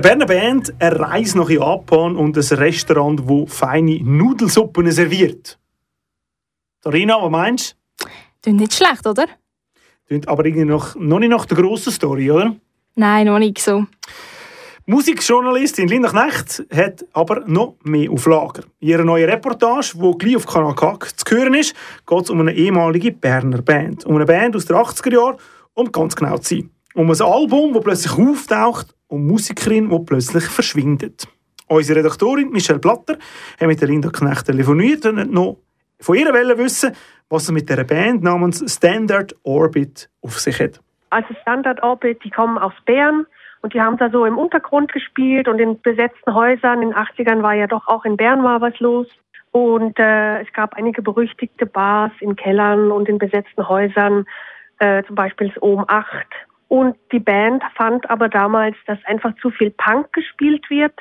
Berner Band, eine Reise nach Japan und ein Restaurant, wo feine Nudelsuppen serviert. Dorina, was meinst du? Klingt nicht schlecht, oder? Klingt aber irgendwie noch, noch nicht nach der grossen Story, oder? Nein, noch nicht so. Musikjournalistin Linda Knecht hat aber noch mehr auf Lager. In ihrer neuen Reportage, die gleich auf Kanal K zu hören ist, geht es um eine ehemalige Berner Band. Um eine Band aus den 80er Jahren, um ganz genau zu sein. Um ein Album, das plötzlich auftaucht, um Musikerin, die plötzlich verschwindet. Unsere Redaktorin Michelle Platter hat mit Linda Knecht telefoniert und noch von ihr wissen, was es mit der Band namens Standard Orbit auf sich hat. Also Standard Orbit, die kommen aus Bern und die haben da so im Untergrund gespielt und in besetzten Häusern. In den 80ern war ja doch auch in Bern mal was los. Und äh, es gab einige berüchtigte Bars in Kellern und in besetzten Häusern, äh, zum Beispiel das OM 8. Und die Band fand aber damals, dass einfach zu viel Punk gespielt wird.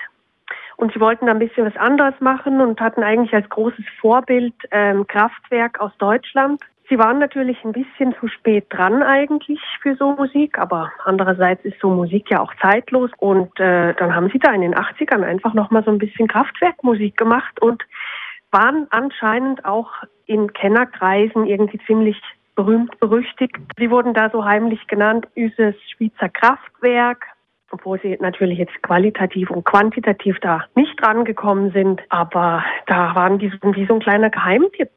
Und sie wollten da ein bisschen was anderes machen und hatten eigentlich als großes Vorbild ähm, Kraftwerk aus Deutschland. Sie waren natürlich ein bisschen zu spät dran eigentlich für so Musik, aber andererseits ist so Musik ja auch zeitlos. Und äh, dann haben sie da in den 80ern einfach nochmal so ein bisschen Kraftwerkmusik gemacht und waren anscheinend auch in Kennerkreisen irgendwie ziemlich berühmt berüchtigt. Sie wurden da so heimlich genannt, Üses Schweizer Kraftwerk, obwohl sie natürlich jetzt qualitativ und quantitativ da nicht rangekommen sind. Aber da waren die wie so ein kleiner Geheimtipp.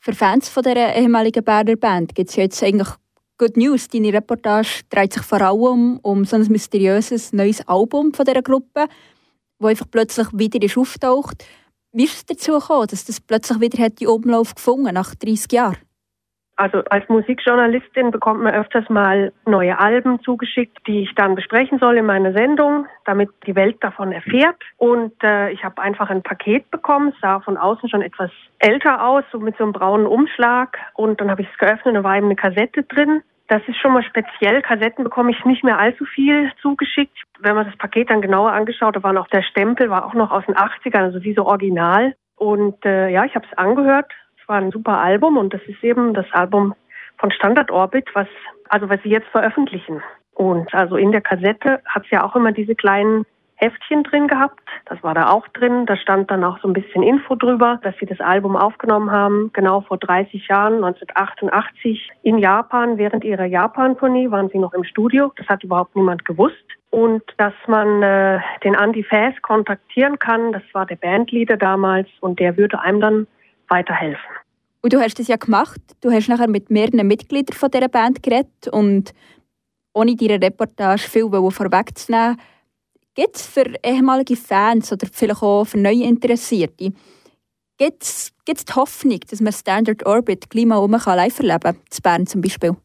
Für Fans von dieser ehemaligen Berner Band gibt es jetzt eigentlich Good News. Deine Reportage dreht sich vor allem um so ein mysteriöses neues Album von dieser Gruppe, das einfach plötzlich wieder ist auftaucht. Wie ist es dazu gekommen, dass das plötzlich wieder die Umlauf gefunden nach 30 Jahren? Also als Musikjournalistin bekommt man öfters mal neue Alben zugeschickt, die ich dann besprechen soll in meiner Sendung, damit die Welt davon erfährt. Und äh, ich habe einfach ein Paket bekommen, sah von außen schon etwas älter aus, so mit so einem braunen Umschlag. Und dann habe ich es geöffnet, da war eben eine Kassette drin. Das ist schon mal speziell. Kassetten bekomme ich nicht mehr allzu viel zugeschickt. Wenn man das Paket dann genauer angeschaut, da war noch der Stempel, war auch noch aus den 80ern, also wie so original. Und äh, ja, ich habe es angehört, war ein super Album und das ist eben das Album von Standard Orbit, was, also was sie jetzt veröffentlichen. Und also in der Kassette hat es ja auch immer diese kleinen Heftchen drin gehabt. Das war da auch drin. Da stand dann auch so ein bisschen Info drüber, dass sie das Album aufgenommen haben, genau vor 30 Jahren, 1988, in Japan. Während ihrer Japan-Tournee waren sie noch im Studio. Das hat überhaupt niemand gewusst. Und dass man äh, den Andy Fass kontaktieren kann, das war der Bandleader damals und der würde einem dann weiterhelfen. Und du hast das ja gemacht. Du hast nachher mit mehreren Mitgliedern von dieser Band geredet und ohne deine Reportage viel vorwegzunehmen, gibt es für ehemalige Fans oder vielleicht auch für neue Interessierte, gibt es die Hoffnung, dass man Standard Orbit gleich mal live erleben kann, in Bern zum Beispiel?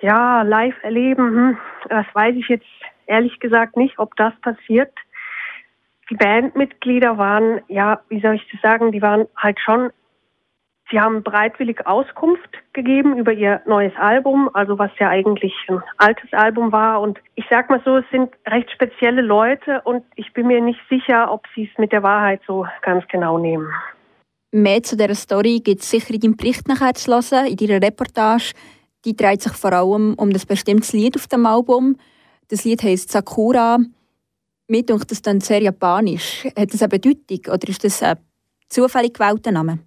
Ja, live erleben, hm, das weiß ich jetzt ehrlich gesagt nicht, ob das passiert. Die Bandmitglieder waren, ja, wie soll ich das sagen, die waren halt schon Sie haben bereitwillig Auskunft gegeben über ihr neues Album, also was ja eigentlich ein altes Album war. Und ich sag mal so, es sind recht spezielle Leute und ich bin mir nicht sicher, ob sie es mit der Wahrheit so ganz genau nehmen. Mehr zu dieser Story gibt es sicher in deinem Bericht nachher zu hören, in deiner Reportage. Die dreht sich vor allem um das bestimmte Lied auf dem Album. Das Lied heißt Sakura. Mir denkt das dann sehr japanisch. Hat das eine Bedeutung oder ist das ein zufällig gewählter Name?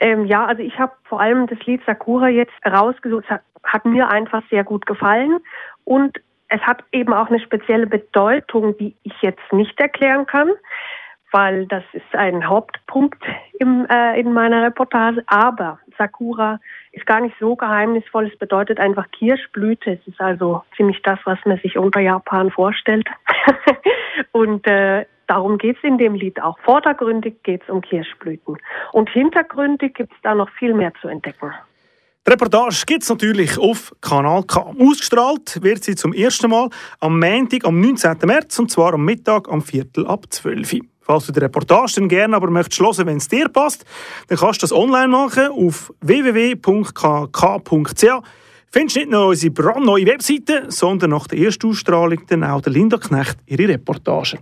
Ähm, ja, also ich habe vor allem das Lied Sakura jetzt rausgesucht. Hat, hat mir einfach sehr gut gefallen und es hat eben auch eine spezielle Bedeutung, die ich jetzt nicht erklären kann, weil das ist ein Hauptpunkt im, äh, in meiner Reportage. Aber Sakura ist gar nicht so geheimnisvoll. Es bedeutet einfach Kirschblüte. Es ist also ziemlich das, was man sich unter Japan vorstellt. und äh, Darum geht es in dem Lied auch. Vordergründig geht es um Kirschblüten. Und hintergründig gibt es da noch viel mehr zu entdecken. Die Reportage gibt es natürlich auf Kanal K. Ausgestrahlt wird sie zum ersten Mal am Montag, am 19. März, und zwar am Mittag am Viertel ab 12 Uhr. Falls du die Reportage dann gerne aber möchtest hören, wenn es dir passt, dann kannst du das online machen auf www.kk.ch. Findest nicht nur unsere brandneue Webseite, sondern nach der ersten Ausstrahlung dann auch der Linda Knecht ihre Reportagen.